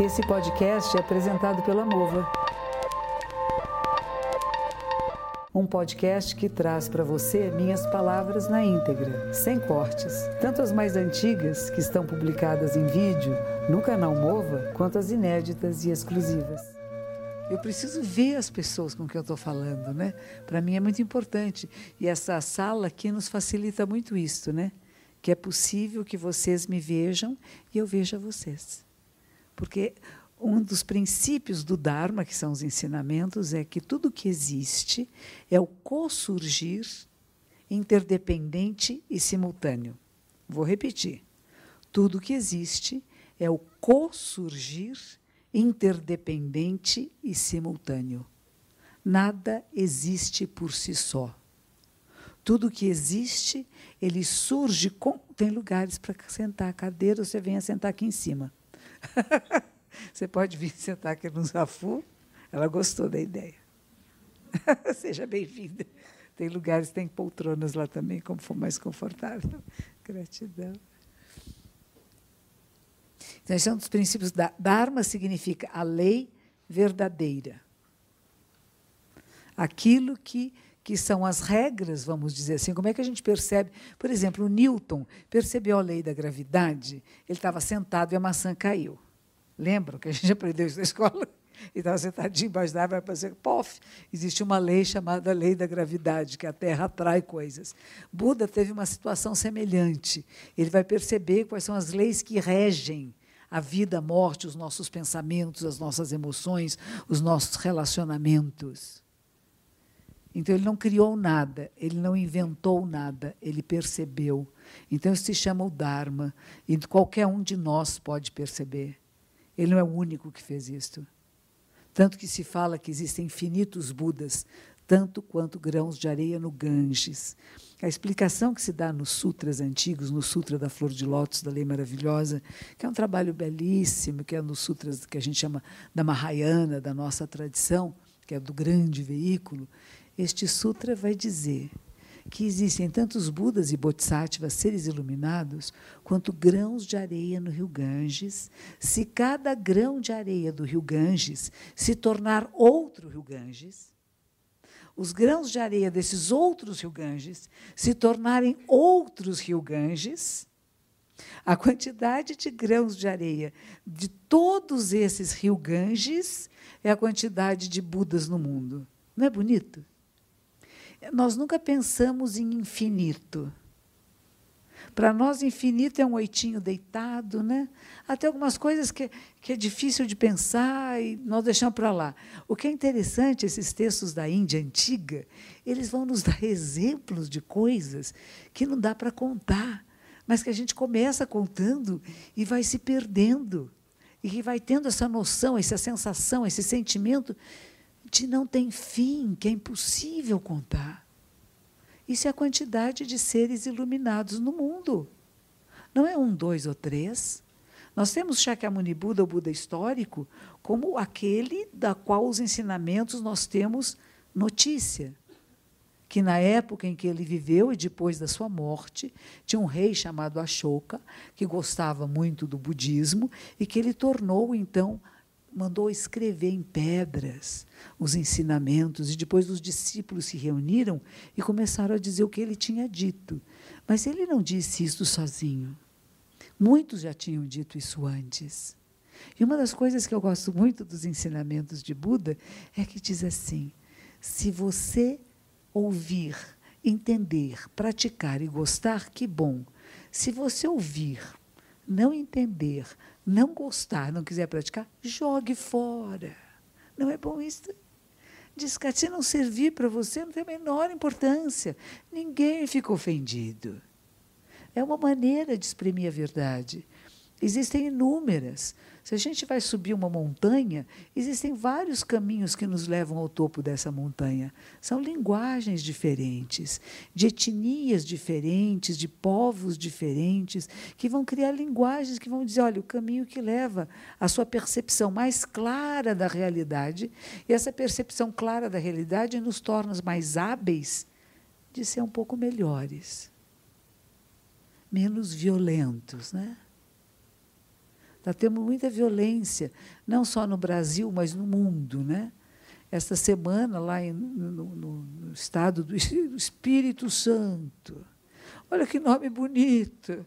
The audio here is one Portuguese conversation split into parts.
Esse podcast é apresentado pela Mova. Um podcast que traz para você minhas palavras na íntegra, sem cortes, tanto as mais antigas, que estão publicadas em vídeo no canal Mova, quanto as inéditas e exclusivas. Eu preciso ver as pessoas com quem eu estou falando, né? Para mim é muito importante. E essa sala aqui nos facilita muito isso, né? Que é possível que vocês me vejam e eu veja vocês. Porque um dos princípios do Dharma, que são os ensinamentos, é que tudo que existe é o co-surgir interdependente e simultâneo. Vou repetir. Tudo que existe é o co-surgir interdependente e simultâneo. Nada existe por si só. Tudo que existe, ele surge com. Tem lugares para sentar, cadeira, você vem sentar aqui em cima. Você pode vir sentar aqui no Zafu. Ela gostou da ideia. Seja bem-vinda. Tem lugares, tem poltronas lá também, como for mais confortável. Gratidão. Então, esse é um dos princípios da Dharma, significa a lei verdadeira. Aquilo que, que são as regras, vamos dizer assim. Como é que a gente percebe? Por exemplo, Newton percebeu a lei da gravidade, ele estava sentado e a maçã caiu. Lembram que a gente aprendeu isso na escola? E estava sentadinho embaixo da árvore, para pof, existe uma lei chamada lei da gravidade, que a Terra atrai coisas. Buda teve uma situação semelhante. Ele vai perceber quais são as leis que regem a vida, a morte, os nossos pensamentos, as nossas emoções, os nossos relacionamentos. Então ele não criou nada, ele não inventou nada, ele percebeu. Então isso se chama o Dharma, e qualquer um de nós pode perceber. Ele não é o único que fez isto. Tanto que se fala que existem infinitos Budas, tanto quanto grãos de areia no Ganges. A explicação que se dá nos sutras antigos, no Sutra da Flor de Lótus, da Lei Maravilhosa, que é um trabalho belíssimo, que é nos sutras que a gente chama da Mahayana, da nossa tradição, que é do grande veículo, este sutra vai dizer que existem tantos Budas e Bodhisattvas, seres iluminados, quanto grãos de areia no rio Ganges. Se cada grão de areia do rio Ganges se tornar outro rio Ganges, os grãos de areia desses outros rio Ganges se tornarem outros rio Ganges, a quantidade de grãos de areia de todos esses rio Ganges é a quantidade de Budas no mundo. Não é bonito? Nós nunca pensamos em infinito. Para nós, infinito é um oitinho deitado, né? Até algumas coisas que, que é difícil de pensar e nós deixamos para lá. O que é interessante, esses textos da Índia antiga, eles vão nos dar exemplos de coisas que não dá para contar, mas que a gente começa contando e vai se perdendo. E que vai tendo essa noção, essa sensação, esse sentimento de não tem fim, que é impossível contar. Isso é a quantidade de seres iluminados no mundo. Não é um, dois ou três. Nós temos Shakyamuni Buda, o Buda histórico, como aquele da qual os ensinamentos nós temos notícia. Que na época em que ele viveu e depois da sua morte, tinha um rei chamado Ashoka, que gostava muito do budismo e que ele tornou, então, mandou escrever em pedras os ensinamentos, e depois os discípulos se reuniram e começaram a dizer o que ele tinha dito. Mas ele não disse isso sozinho. Muitos já tinham dito isso antes. E uma das coisas que eu gosto muito dos ensinamentos de Buda é que diz assim: se você ouvir, entender, praticar e gostar, que bom. Se você ouvir, não entender, não gostar, não quiser praticar, jogue fora. Não é bom isso? Descarte, não servir para você, não tem a menor importância. Ninguém fica ofendido. É uma maneira de exprimir a verdade. Existem inúmeras. Se a gente vai subir uma montanha, existem vários caminhos que nos levam ao topo dessa montanha. São linguagens diferentes, de etnias diferentes, de povos diferentes, que vão criar linguagens que vão dizer: olha, o caminho que leva à sua percepção mais clara da realidade, e essa percepção clara da realidade nos torna mais hábeis de ser um pouco melhores, menos violentos, né? Tendo muita violência, não só no Brasil, mas no mundo. Né? Esta semana, lá em, no, no, no estado do Espírito Santo, olha que nome bonito,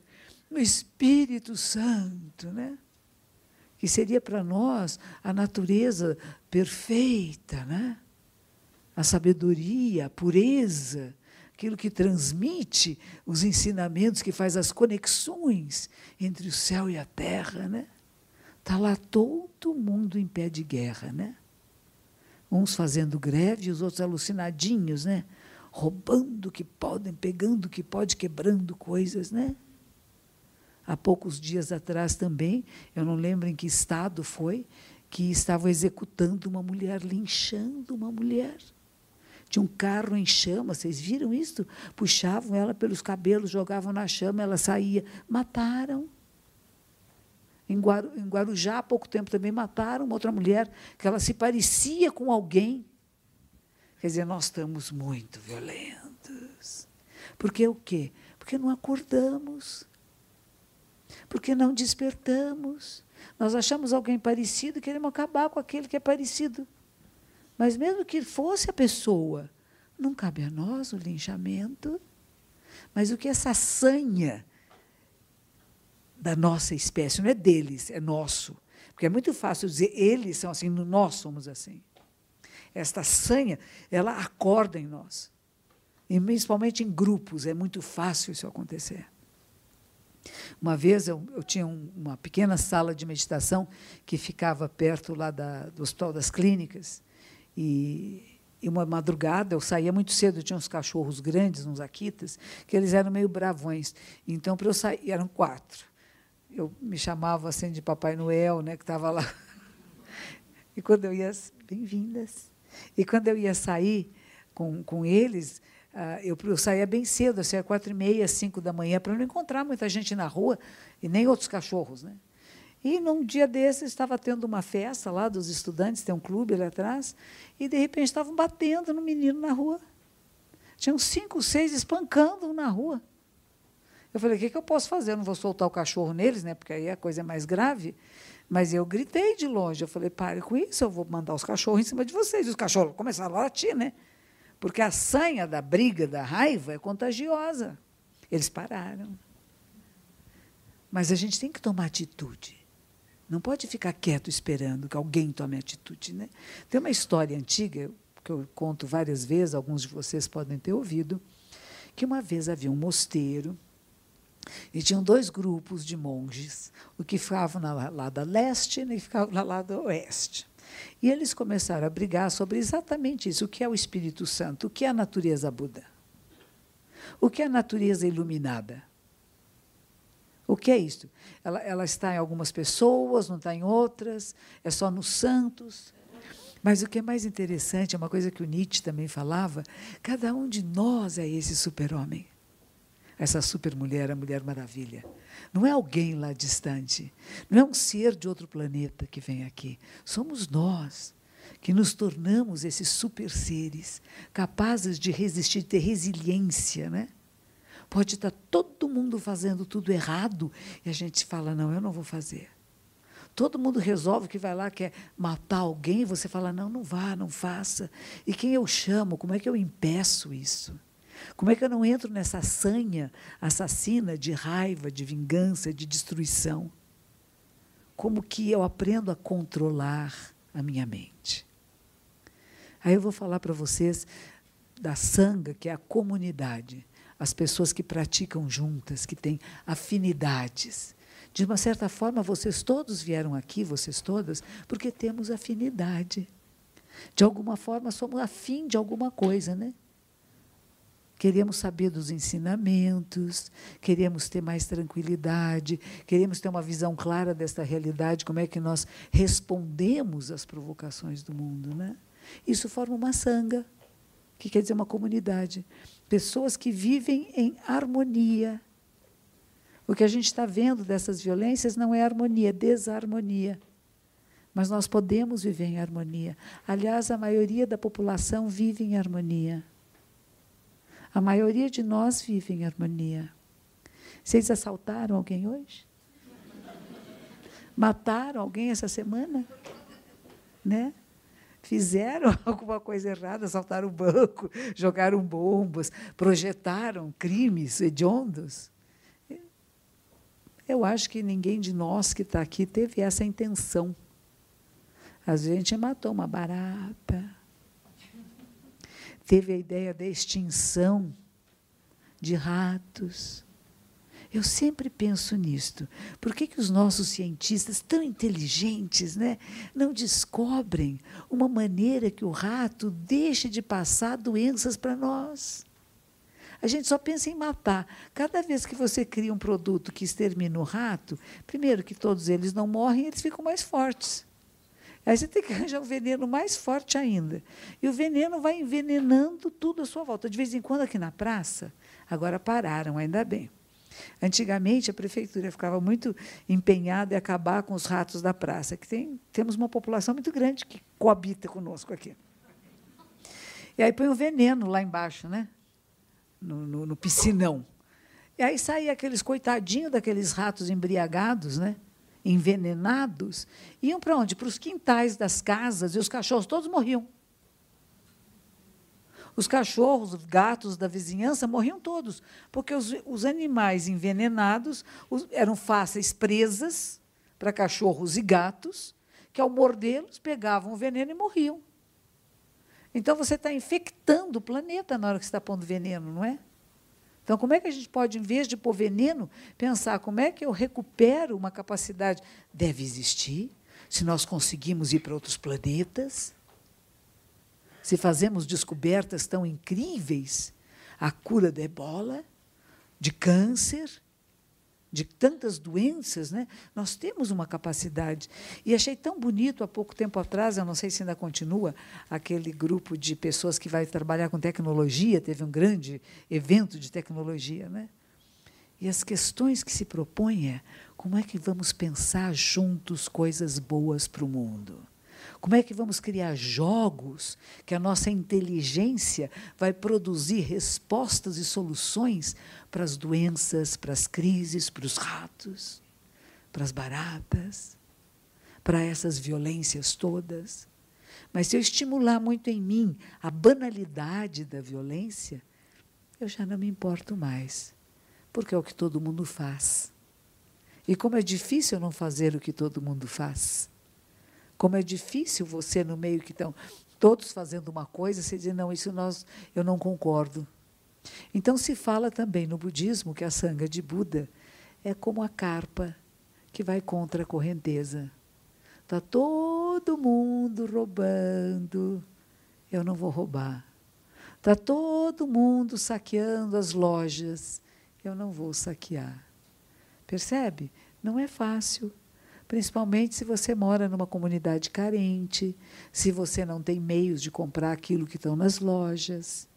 no Espírito Santo, né? que seria para nós a natureza perfeita, né? a sabedoria, a pureza, aquilo que transmite os ensinamentos, que faz as conexões entre o céu e a terra. Né? Está lá todo mundo em pé de guerra. Né? Uns fazendo greve, os outros alucinadinhos, né? roubando o que podem, pegando o que pode, quebrando coisas. Né? há poucos dias atrás também, eu não lembro em que estado foi, que estavam executando uma mulher, linchando uma mulher. Tinha um carro em chama, vocês viram isso? Puxavam ela pelos cabelos, jogavam na chama, ela saía. Mataram. Em, Guarujá, há pouco tempo também mataram uma outra mulher, que ela se parecia com alguém. Quer dizer, nós estamos muito violentos. Porque o quê? Porque não acordamos porque não despertamos. Nós achamos alguém parecido e queremos acabar com aquele que é parecido. Mas mesmo que fosse a pessoa, não cabe a nós o linchamento. Mas o que essa sanha da nossa espécie, não é deles, é nosso. Porque é muito fácil dizer eles são assim, nós somos assim. Esta sanha, ela acorda em nós. E principalmente em grupos, é muito fácil isso acontecer. Uma vez eu, eu tinha um, uma pequena sala de meditação que ficava perto lá da, do Hospital das Clínicas. E, e uma madrugada eu saía muito cedo, tinha uns cachorros grandes, uns aquitas, que eles eram meio bravões. Então, para eu sair, eram quatro. Eu me chamava assim de Papai Noel, né, que estava lá. E quando eu ia. Bem-vindas. E quando eu ia sair com, com eles, ah, eu, eu, saía bem cedo, eu saía quatro e meia, cinco da manhã, para não encontrar muita gente na rua e nem outros cachorros. Né? E num dia desses estava tendo uma festa lá dos estudantes, tem um clube ali atrás, e de repente estavam batendo no menino na rua. Tinham cinco, seis espancando na rua. Eu falei, o que, que eu posso fazer? Eu não vou soltar o cachorro neles, né? porque aí a coisa é mais grave. Mas eu gritei de longe. Eu falei, pare com isso, eu vou mandar os cachorros em cima de vocês. E os cachorros começaram a latir, né? Porque a sanha da briga, da raiva, é contagiosa. Eles pararam. Mas a gente tem que tomar atitude. Não pode ficar quieto esperando que alguém tome atitude. Né? Tem uma história antiga, que eu conto várias vezes, alguns de vocês podem ter ouvido, que uma vez havia um mosteiro e tinham dois grupos de monges, o que ficavam na lado leste e o que ficavam na lado oeste. E eles começaram a brigar sobre exatamente isso: o que é o Espírito Santo, o que é a natureza Buda, o que é a natureza iluminada. O que é isso? Ela, ela está em algumas pessoas, não está em outras, é só nos santos. Mas o que é mais interessante, é uma coisa que o Nietzsche também falava: cada um de nós é esse super-homem essa supermulher, a Mulher Maravilha. Não é alguém lá distante, não é um ser de outro planeta que vem aqui. Somos nós que nos tornamos esses super seres, capazes de resistir, de ter resiliência, né? Pode estar todo mundo fazendo tudo errado e a gente fala: não, eu não vou fazer. Todo mundo resolve que vai lá, quer matar alguém, você fala: não, não vá, não faça. E quem eu chamo? Como é que eu impeço isso? Como é que eu não entro nessa sanha assassina de raiva, de vingança, de destruição? Como que eu aprendo a controlar a minha mente? Aí eu vou falar para vocês da sanga, que é a comunidade, as pessoas que praticam juntas, que têm afinidades. De uma certa forma, vocês todos vieram aqui, vocês todas, porque temos afinidade. De alguma forma, somos afim de alguma coisa, né? queremos saber dos ensinamentos, queremos ter mais tranquilidade, queremos ter uma visão clara desta realidade, como é que nós respondemos às provocações do mundo. Né? Isso forma uma sanga, que quer dizer uma comunidade. Pessoas que vivem em harmonia. O que a gente está vendo dessas violências não é harmonia, é desarmonia. Mas nós podemos viver em harmonia. Aliás, a maioria da população vive em harmonia. A maioria de nós vive em harmonia. Vocês assaltaram alguém hoje? Mataram alguém essa semana? Né? Fizeram alguma coisa errada, assaltaram o banco, jogaram bombas, projetaram crimes hediondos. Eu acho que ninguém de nós que está aqui teve essa intenção. A gente matou uma barata, teve a ideia da extinção de ratos. Eu sempre penso nisto. Por que, que os nossos cientistas, tão inteligentes, né, não descobrem uma maneira que o rato deixe de passar doenças para nós? A gente só pensa em matar. Cada vez que você cria um produto que extermina o rato, primeiro que todos eles não morrem, eles ficam mais fortes. Aí você tem que arranjar um veneno mais forte ainda. E o veneno vai envenenando tudo à sua volta. De vez em quando, aqui na praça, agora pararam, ainda bem. Antigamente, a prefeitura ficava muito empenhada em acabar com os ratos da praça, que tem, temos uma população muito grande que coabita conosco aqui. E aí põe o veneno lá embaixo, né? no, no, no piscinão. E aí saía aqueles coitadinhos daqueles ratos embriagados, né? envenenados, iam para onde? Para os quintais das casas, e os cachorros todos morriam. Os cachorros, os gatos da vizinhança morriam todos, porque os, os animais envenenados os, eram fáceis presas para cachorros e gatos, que ao mordê-los pegavam o veneno e morriam. Então você está infectando o planeta na hora que está pondo veneno, não é? Então, como é que a gente pode, em vez de pôr veneno, pensar como é que eu recupero uma capacidade? Deve existir, se nós conseguimos ir para outros planetas, se fazemos descobertas tão incríveis, a cura da ebola, de câncer, de tantas doenças, né? nós temos uma capacidade. E achei tão bonito, há pouco tempo atrás, eu não sei se ainda continua, aquele grupo de pessoas que vai trabalhar com tecnologia, teve um grande evento de tecnologia. Né? E as questões que se propõem é como é que vamos pensar juntos coisas boas para o mundo? Como é que vamos criar jogos que a nossa inteligência vai produzir respostas e soluções para as doenças, para as crises, para os ratos, para as baratas, para essas violências todas? Mas se eu estimular muito em mim a banalidade da violência, eu já não me importo mais, porque é o que todo mundo faz. E como é difícil não fazer o que todo mundo faz. Como é difícil você, no meio que estão todos fazendo uma coisa, você dizer, não, isso nós, eu não concordo. Então se fala também no budismo que a sanga de Buda é como a carpa que vai contra a correnteza. Está todo mundo roubando, eu não vou roubar. Está todo mundo saqueando as lojas, eu não vou saquear. Percebe? Não é fácil principalmente se você mora numa comunidade carente, se você não tem meios de comprar aquilo que estão nas lojas.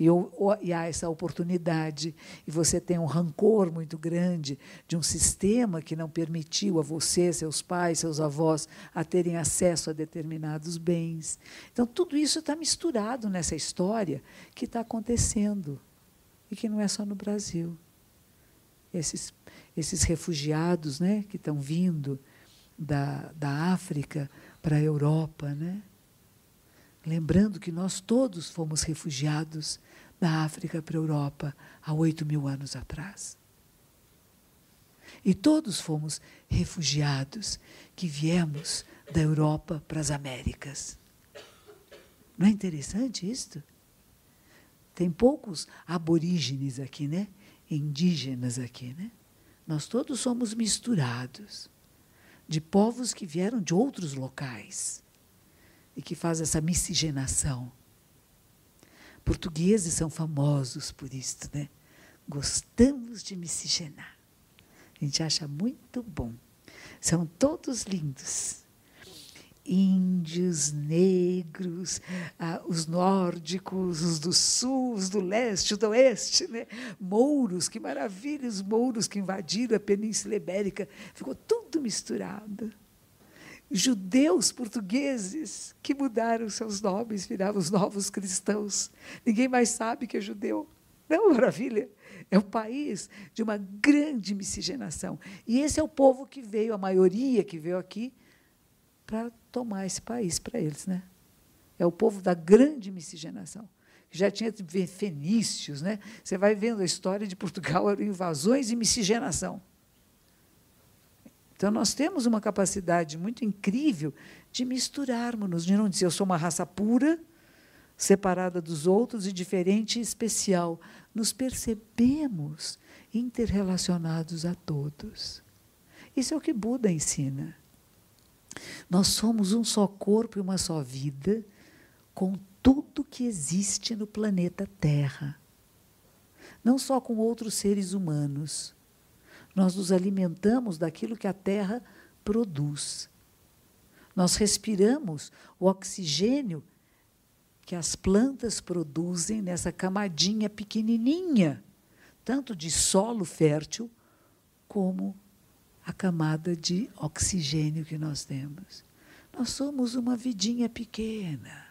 E, ou, e, há essa oportunidade, e você tem um rancor muito grande de um sistema que não permitiu a você, seus pais, seus avós, a terem acesso a determinados bens. Então, tudo isso está misturado nessa história que está acontecendo, e que não é só no Brasil. Esses, esses refugiados né, que estão vindo, da, da África para a Europa, né? Lembrando que nós todos fomos refugiados da África para a Europa há oito mil anos atrás. E todos fomos refugiados que viemos da Europa para as Américas. Não é interessante isto? Tem poucos aborígenes aqui, né? Indígenas aqui, né? Nós todos somos misturados de povos que vieram de outros locais e que faz essa miscigenação. Portugueses são famosos por isso, né? Gostamos de miscigenar. A gente acha muito bom. São todos lindos índios, negros, ah, os nórdicos, os do sul, os do leste, os do oeste, né? mouros, que maravilha, os mouros que invadiram a Península Ibérica, ficou tudo misturado. Judeus portugueses que mudaram seus nomes, viraram os novos cristãos. Ninguém mais sabe que é judeu. Não, maravilha. É o país de uma grande miscigenação. E esse é o povo que veio, a maioria que veio aqui, para tomar esse país para eles. Né? É o povo da grande miscigenação. Já tinha fenícios. Né? Você vai vendo a história de Portugal, eram invasões e miscigenação. Então, nós temos uma capacidade muito incrível de misturarmos-nos, de não dizer eu sou uma raça pura, separada dos outros e diferente e especial. Nos percebemos interrelacionados a todos. Isso é o que Buda ensina. Nós somos um só corpo e uma só vida, com tudo que existe no planeta Terra. Não só com outros seres humanos. Nós nos alimentamos daquilo que a Terra produz. Nós respiramos o oxigênio que as plantas produzem nessa camadinha pequenininha, tanto de solo fértil como a camada de oxigênio que nós temos. Nós somos uma vidinha pequena,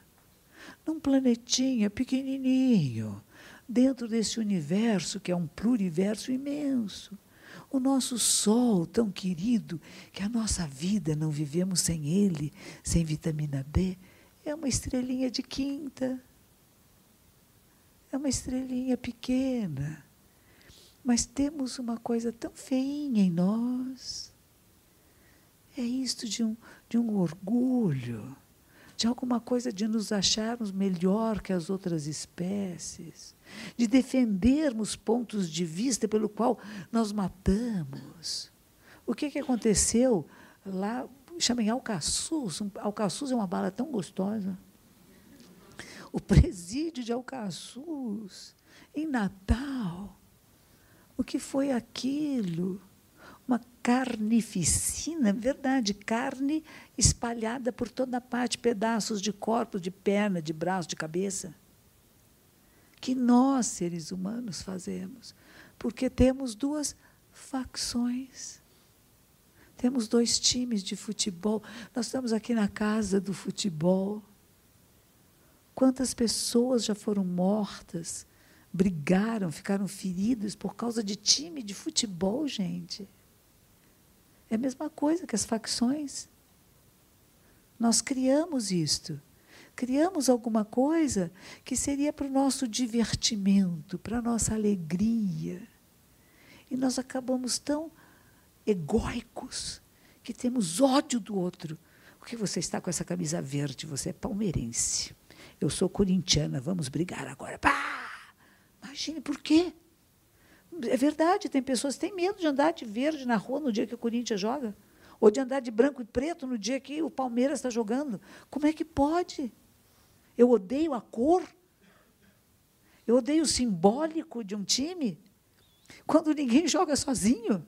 num planetinha pequenininho, dentro desse universo que é um pluriverso imenso. O nosso sol tão querido, que a nossa vida não vivemos sem ele, sem vitamina D, é uma estrelinha de quinta. É uma estrelinha pequena. Mas temos uma coisa tão feinha em nós. É isto de um, de um orgulho, de alguma coisa de nos acharmos melhor que as outras espécies, de defendermos pontos de vista pelo qual nós matamos. O que, que aconteceu lá chamem Alcaçuz. Alcaçuz é uma bala tão gostosa. O presídio de Alcaçuz, em Natal. O que foi aquilo? Uma carnificina, verdade, carne espalhada por toda parte, pedaços de corpo, de perna, de braço, de cabeça. Que nós, seres humanos, fazemos. Porque temos duas facções temos dois times de futebol. Nós estamos aqui na casa do futebol. Quantas pessoas já foram mortas, brigaram, ficaram feridas por causa de time de futebol, gente? É a mesma coisa que as facções. Nós criamos isto. Criamos alguma coisa que seria para o nosso divertimento, para a nossa alegria. E nós acabamos tão egóicos, que temos ódio do outro. Por que você está com essa camisa verde? Você é palmeirense. Eu sou corintiana, vamos brigar agora. Pá! Imagine por quê? É verdade, tem pessoas que têm medo de andar de verde na rua no dia que o Corinthians joga, ou de andar de branco e preto no dia que o Palmeiras está jogando. Como é que pode? Eu odeio a cor. Eu odeio o simbólico de um time. Quando ninguém joga sozinho.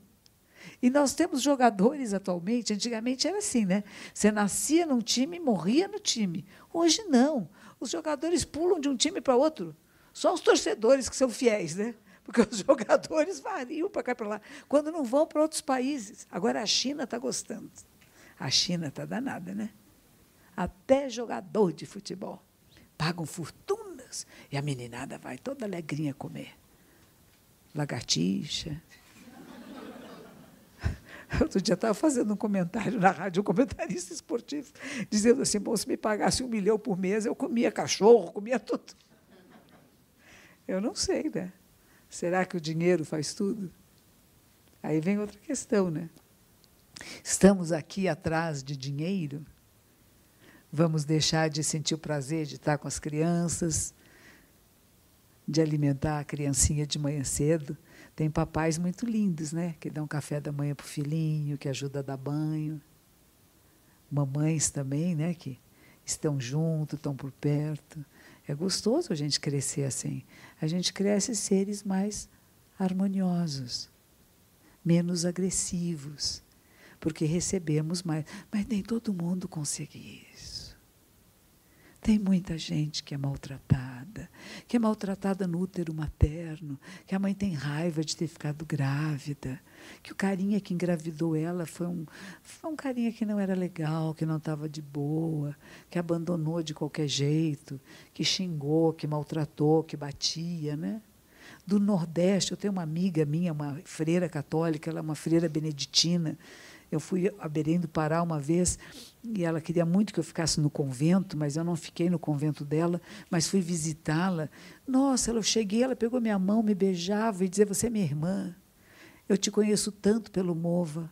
E nós temos jogadores atualmente, antigamente era assim, né? Você nascia num time e morria no time. Hoje não. Os jogadores pulam de um time para outro. Só os torcedores que são fiéis, né? Porque os jogadores variam para cá e para lá. Quando não vão para outros países. Agora a China está gostando. A China está danada, né? Até jogador de futebol. Pagam fortunas. E a meninada vai toda alegrinha comer. Lagartixa, Outro dia estava fazendo um comentário na rádio, um comentarista esportivo, dizendo assim: bom, se me pagasse um milhão por mês, eu comia cachorro, comia tudo. Eu não sei, né? Será que o dinheiro faz tudo? Aí vem outra questão, né? Estamos aqui atrás de dinheiro? Vamos deixar de sentir o prazer de estar com as crianças, de alimentar a criancinha de manhã cedo? Tem papais muito lindos, né? Que dão café da manhã para o filhinho, que ajuda a dar banho. Mamães também, né? Que estão junto, estão por perto. É gostoso a gente crescer assim. A gente cresce seres mais harmoniosos, menos agressivos, porque recebemos mais. Mas nem todo mundo consegue isso. Tem muita gente que é maltratada, que é maltratada no útero materno, que a mãe tem raiva de ter ficado grávida, que o carinha que engravidou ela foi um, foi um carinha que não era legal, que não estava de boa, que abandonou de qualquer jeito, que xingou, que maltratou, que batia, né? do Nordeste. Eu tenho uma amiga minha, uma freira católica, ela é uma freira beneditina. Eu fui a Belém do Pará uma vez e ela queria muito que eu ficasse no convento, mas eu não fiquei no convento dela, mas fui visitá-la. Nossa, eu cheguei, ela pegou minha mão, me beijava e dizia: Você é minha irmã. Eu te conheço tanto pelo Mova.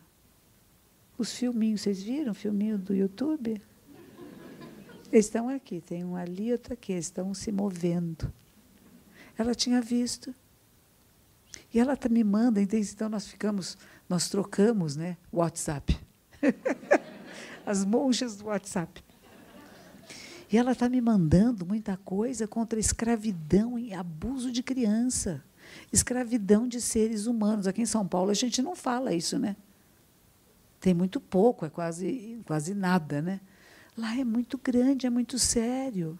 Os filminhos, vocês viram o filminho do YouTube? Eles estão aqui, tem um ali, outro aqui, estão se movendo. Ela tinha visto. E ela tá me manda, então nós ficamos, nós trocamos, né, WhatsApp. As monjas do WhatsApp. E ela está me mandando muita coisa contra escravidão e abuso de criança, escravidão de seres humanos. Aqui em São Paulo a gente não fala isso, né? Tem muito pouco, é quase quase nada, né? Lá é muito grande, é muito sério.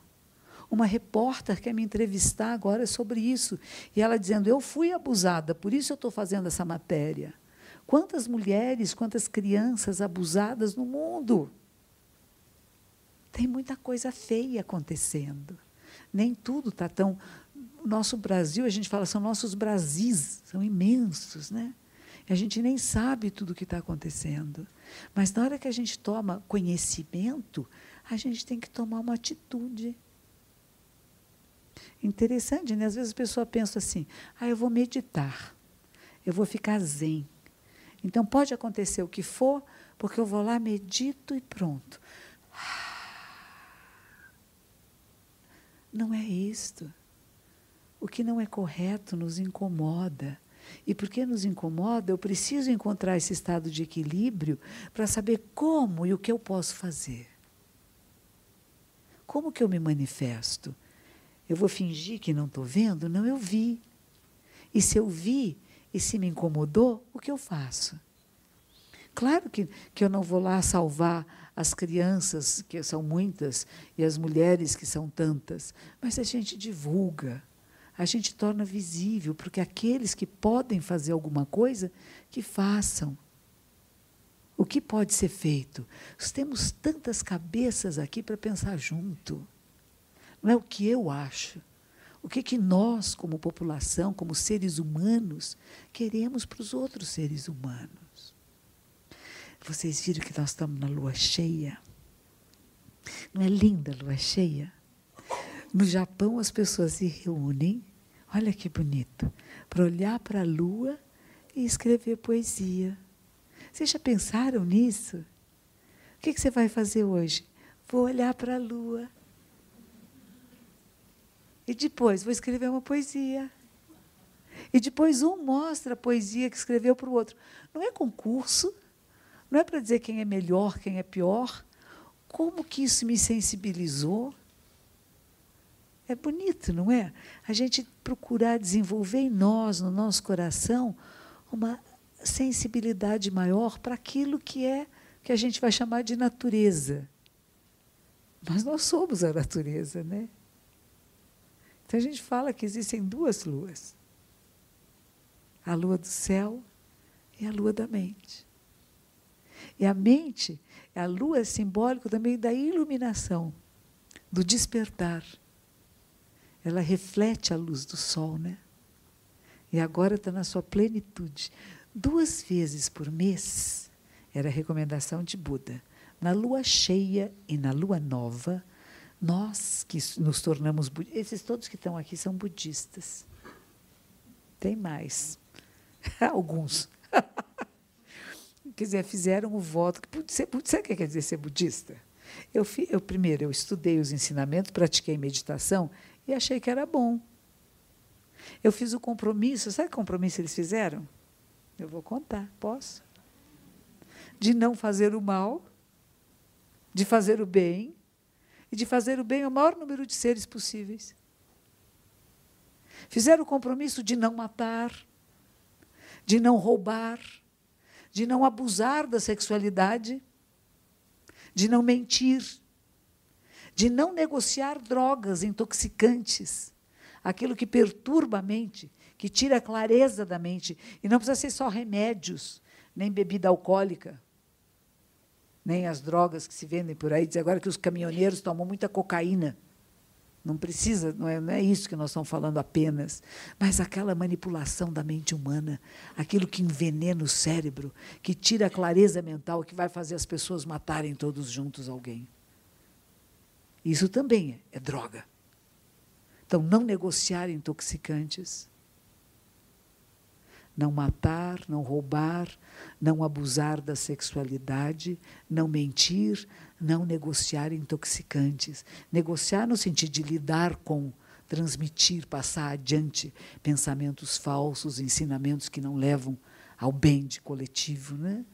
Uma repórter quer me entrevistar agora sobre isso. E ela dizendo: Eu fui abusada, por isso eu estou fazendo essa matéria. Quantas mulheres, quantas crianças abusadas no mundo? Tem muita coisa feia acontecendo. Nem tudo está tão. Nosso Brasil, a gente fala, são nossos Brasis, são imensos, né? E a gente nem sabe tudo o que está acontecendo. Mas na hora que a gente toma conhecimento, a gente tem que tomar uma atitude. Interessante, né? Às vezes a pessoa pensa assim: ah, eu vou meditar, eu vou ficar zen. Então pode acontecer o que for, porque eu vou lá, medito e pronto. Não é isto. O que não é correto nos incomoda. E porque nos incomoda, eu preciso encontrar esse estado de equilíbrio para saber como e o que eu posso fazer. Como que eu me manifesto? Eu vou fingir que não estou vendo? Não, eu vi. E se eu vi e se me incomodou, o que eu faço? Claro que, que eu não vou lá salvar as crianças, que são muitas, e as mulheres, que são tantas, mas a gente divulga, a gente torna visível, porque aqueles que podem fazer alguma coisa, que façam. O que pode ser feito? Nós temos tantas cabeças aqui para pensar junto. Não é o que eu acho. O que, que nós, como população, como seres humanos, queremos para os outros seres humanos? Vocês viram que nós estamos na lua cheia? Não é linda a lua cheia? No Japão, as pessoas se reúnem, olha que bonito, para olhar para a lua e escrever poesia. Vocês já pensaram nisso? O que, que você vai fazer hoje? Vou olhar para a lua e depois vou escrever uma poesia. E depois um mostra a poesia que escreveu para o outro. Não é concurso, não é para dizer quem é melhor, quem é pior. Como que isso me sensibilizou? É bonito, não é? A gente procurar desenvolver em nós, no nosso coração, uma sensibilidade maior para aquilo que é que a gente vai chamar de natureza. Mas nós somos a natureza, né? Então a gente fala que existem duas luas: a lua do céu e a lua da mente. E a mente, a lua é simbólico também da iluminação, do despertar. Ela reflete a luz do sol, né? E agora está na sua plenitude. Duas vezes por mês, era a recomendação de Buda. Na lua cheia e na lua nova, nós que nos tornamos esses todos que estão aqui são budistas. Tem mais. Alguns. quer dizer, fizeram o voto. Sabe o que quer dizer ser budista? Eu, eu primeiro eu estudei os ensinamentos, pratiquei meditação e achei que era bom. Eu fiz o compromisso, sabe que compromisso eles fizeram? Eu vou contar, posso? De não fazer o mal, de fazer o bem e de fazer o bem ao maior número de seres possíveis. Fizeram o compromisso de não matar, de não roubar, de não abusar da sexualidade, de não mentir, de não negociar drogas intoxicantes, aquilo que perturba a mente, que tira a clareza da mente. E não precisa ser só remédios, nem bebida alcoólica nem as drogas que se vendem por aí. Diz agora que os caminhoneiros tomam muita cocaína. Não precisa, não é, não é isso que nós estamos falando apenas, mas aquela manipulação da mente humana, aquilo que envenena o cérebro, que tira a clareza mental, que vai fazer as pessoas matarem todos juntos alguém. Isso também é droga. Então, não negociar intoxicantes, não matar, não roubar, não abusar da sexualidade, não mentir, não negociar intoxicantes. Negociar no sentido de lidar com, transmitir, passar adiante pensamentos falsos, ensinamentos que não levam ao bem de coletivo. Né?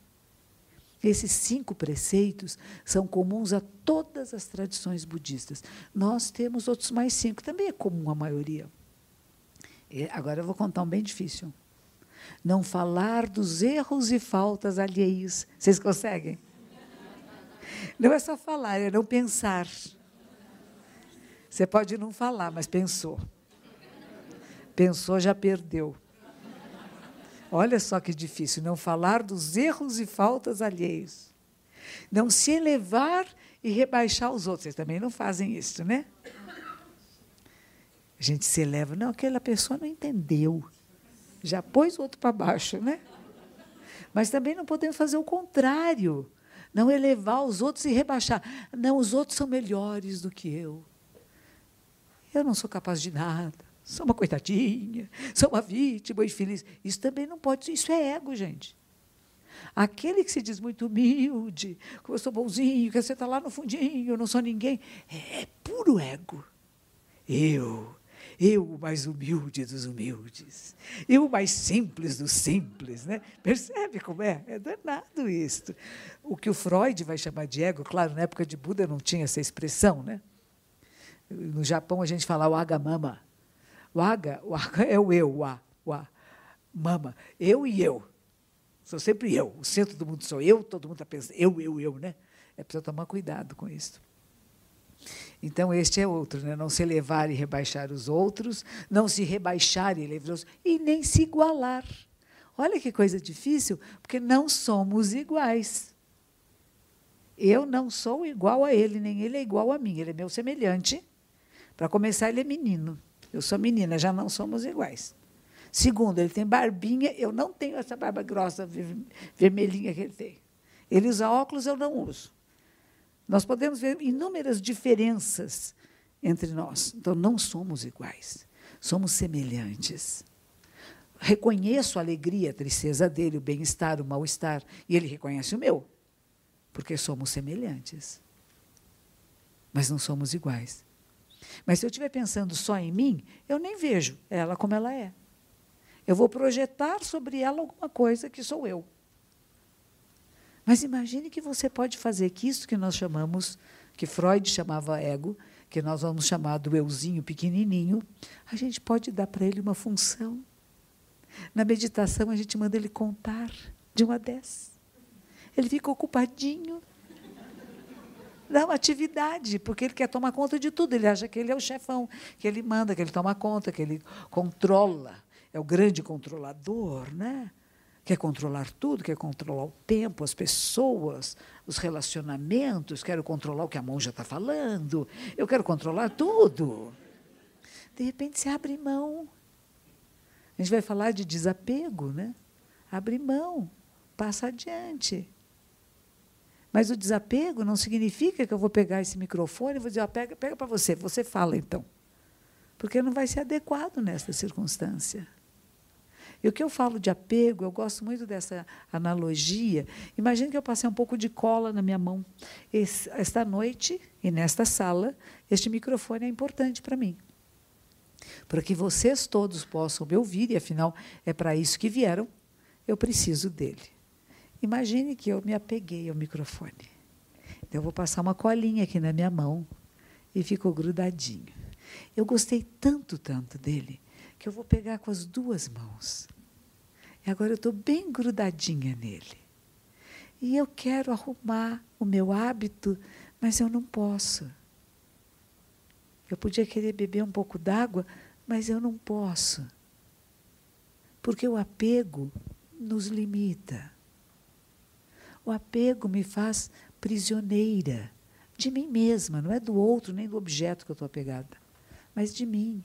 Esses cinco preceitos são comuns a todas as tradições budistas. Nós temos outros mais cinco, também é comum a maioria. E agora eu vou contar um bem difícil. Não falar dos erros e faltas alheios. Vocês conseguem? Não é só falar, é não pensar. Você pode não falar, mas pensou. Pensou, já perdeu. Olha só que difícil, não falar dos erros e faltas alheios. Não se elevar e rebaixar os outros. Vocês também não fazem isso, né? A gente se eleva. Não, aquela pessoa não entendeu já pôs o outro para baixo, né? Mas também não podemos fazer o contrário, não elevar os outros e rebaixar. Não, os outros são melhores do que eu. Eu não sou capaz de nada. Sou uma coitadinha, sou uma vítima infeliz. Isso também não pode, isso é ego, gente. Aquele que se diz muito humilde, que eu sou bonzinho, que você está lá no fundinho, eu não sou ninguém, é, é puro ego. Eu eu, o mais humilde dos humildes. Eu, o mais simples dos simples. Né? Percebe como é? É danado isto. O que o Freud vai chamar de ego, claro, na época de Buda não tinha essa expressão. Né? No Japão a gente fala o agamama. O aga, o aga é o eu, o a, o a. Mama. Eu e eu. Sou sempre eu. O centro do mundo sou eu, todo mundo está pensando eu, eu, eu. Né? É preciso tomar cuidado com isso. Então, este é outro, né? não se elevar e rebaixar os outros, não se rebaixar e elevar os outros, e nem se igualar. Olha que coisa difícil, porque não somos iguais. Eu não sou igual a ele, nem ele é igual a mim. Ele é meu semelhante. Para começar, ele é menino. Eu sou menina, já não somos iguais. Segundo, ele tem barbinha, eu não tenho essa barba grossa, vermelhinha que ele tem. Ele usa óculos, eu não uso. Nós podemos ver inúmeras diferenças entre nós. Então, não somos iguais, somos semelhantes. Reconheço a alegria, a tristeza dele, o bem-estar, o mal-estar, e ele reconhece o meu, porque somos semelhantes. Mas não somos iguais. Mas se eu estiver pensando só em mim, eu nem vejo ela como ela é. Eu vou projetar sobre ela alguma coisa que sou eu. Mas imagine que você pode fazer que isso que nós chamamos, que Freud chamava ego, que nós vamos chamar do euzinho pequenininho, a gente pode dar para ele uma função. Na meditação, a gente manda ele contar de uma a dez. Ele fica ocupadinho. Dá uma atividade, porque ele quer tomar conta de tudo. Ele acha que ele é o chefão, que ele manda, que ele toma conta, que ele controla. É o grande controlador, né? Quer controlar tudo, quer controlar o tempo, as pessoas, os relacionamentos, quero controlar o que a monja está falando, eu quero controlar tudo. De repente você abre mão. A gente vai falar de desapego, né? Abre mão, passa adiante. Mas o desapego não significa que eu vou pegar esse microfone e vou dizer, pega, pega para você, você fala então. Porque não vai ser adequado nesta circunstância. E o que eu falo de apego, eu gosto muito dessa analogia. Imagine que eu passei um pouco de cola na minha mão. Esta noite e nesta sala, este microfone é importante para mim. Para que vocês todos possam me ouvir, e afinal é para isso que vieram, eu preciso dele. Imagine que eu me apeguei ao microfone. Então, eu vou passar uma colinha aqui na minha mão e ficou grudadinho. Eu gostei tanto, tanto dele, que eu vou pegar com as duas mãos e agora eu estou bem grudadinha nele. E eu quero arrumar o meu hábito, mas eu não posso. Eu podia querer beber um pouco d'água, mas eu não posso. Porque o apego nos limita. O apego me faz prisioneira de mim mesma, não é do outro nem do objeto que eu estou apegada. mas de mim.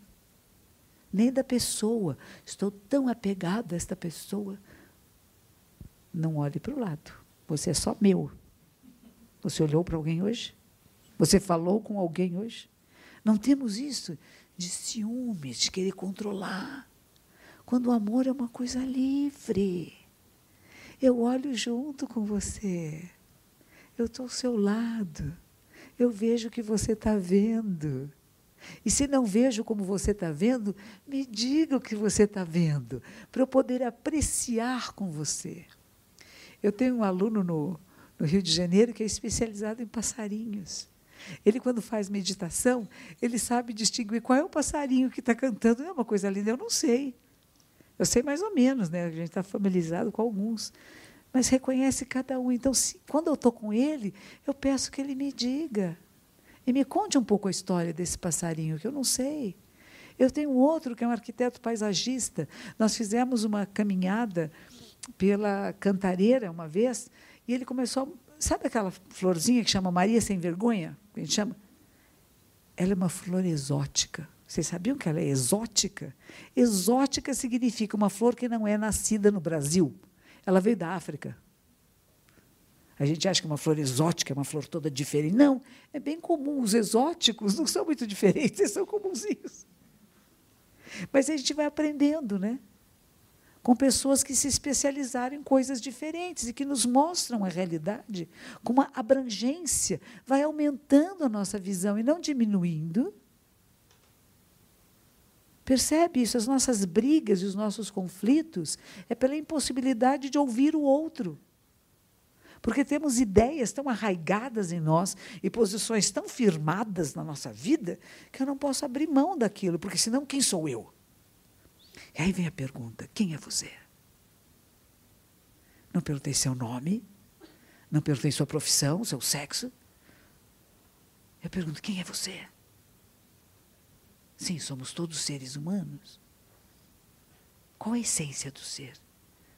Nem da pessoa. Estou tão apegado a esta pessoa. Não olhe para o lado. Você é só meu. Você olhou para alguém hoje? Você falou com alguém hoje? Não temos isso de ciúmes, de querer controlar. Quando o amor é uma coisa livre. Eu olho junto com você. Eu estou ao seu lado. Eu vejo o que você está vendo. E se não vejo como você está vendo, me diga o que você está vendo, para eu poder apreciar com você. Eu tenho um aluno no, no Rio de Janeiro que é especializado em passarinhos. Ele, quando faz meditação, ele sabe distinguir qual é o passarinho que está cantando. É uma coisa linda, eu não sei. Eu sei mais ou menos, né? a gente está familiarizado com alguns. Mas reconhece cada um. Então, se, quando eu estou com ele, eu peço que ele me diga. E me conte um pouco a história desse passarinho, que eu não sei. Eu tenho outro que é um arquiteto paisagista. Nós fizemos uma caminhada pela Cantareira uma vez, e ele começou. Sabe aquela florzinha que chama Maria Sem Vergonha? Que a gente chama? Ela é uma flor exótica. Vocês sabiam que ela é exótica? Exótica significa uma flor que não é nascida no Brasil. Ela veio da África. A gente acha que uma flor exótica é uma flor toda diferente. Não, é bem comum. Os exóticos não são muito diferentes, eles são comunzinhos. Mas a gente vai aprendendo, né? Com pessoas que se especializaram em coisas diferentes e que nos mostram a realidade com uma abrangência, vai aumentando a nossa visão e não diminuindo. Percebe isso? As nossas brigas e os nossos conflitos é pela impossibilidade de ouvir o outro. Porque temos ideias tão arraigadas em nós e posições tão firmadas na nossa vida que eu não posso abrir mão daquilo, porque senão quem sou eu? E aí vem a pergunta: quem é você? Não perguntei seu nome, não perguntei sua profissão, seu sexo. Eu pergunto: quem é você? Sim, somos todos seres humanos. Qual a essência do ser?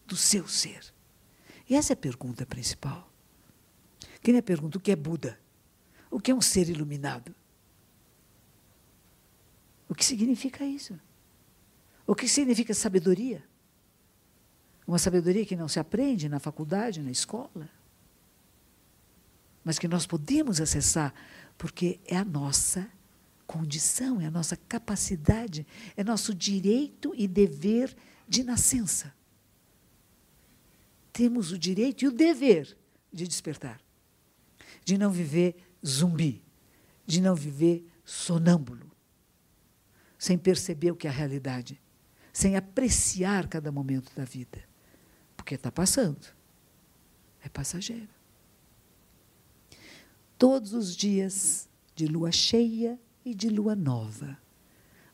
Do seu ser? E essa é a pergunta principal. Quem me pergunta o que é Buda? O que é um ser iluminado? O que significa isso? O que significa sabedoria? Uma sabedoria que não se aprende na faculdade, na escola, mas que nós podemos acessar, porque é a nossa condição, é a nossa capacidade, é nosso direito e dever de nascença temos o direito e o dever de despertar, de não viver zumbi, de não viver sonâmbulo, sem perceber o que é a realidade, sem apreciar cada momento da vida, porque está passando, é passageiro. Todos os dias de lua cheia e de lua nova,